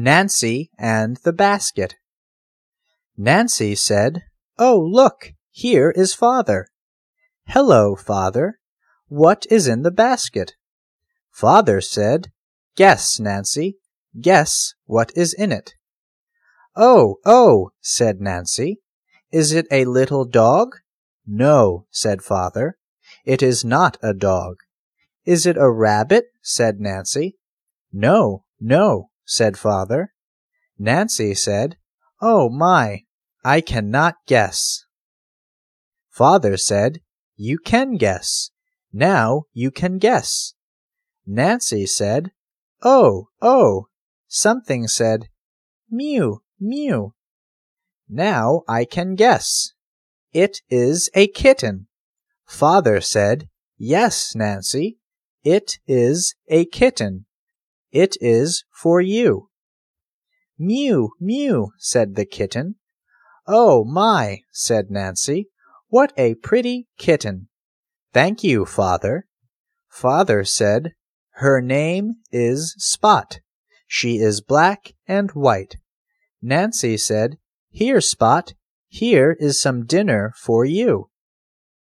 Nancy and the Basket Nancy said, Oh, look, here is father. Hello, father. What is in the basket? Father said, Guess, Nancy, guess what is in it. Oh, oh, said Nancy. Is it a little dog? No, said father. It is not a dog. Is it a rabbit? said Nancy. No, no, said father. Nancy said, Oh my, I cannot guess. Father said, You can guess. Now you can guess. Nancy said, Oh, oh. Something said, Mew, mew. Now I can guess. It is a kitten. Father said, Yes, Nancy, it is a kitten. It is for you. Mew, mew, said the kitten. Oh, my, said Nancy, what a pretty kitten. Thank you, father. Father said, Her name is Spot. She is black and white. Nancy said, Here, Spot, here is some dinner for you.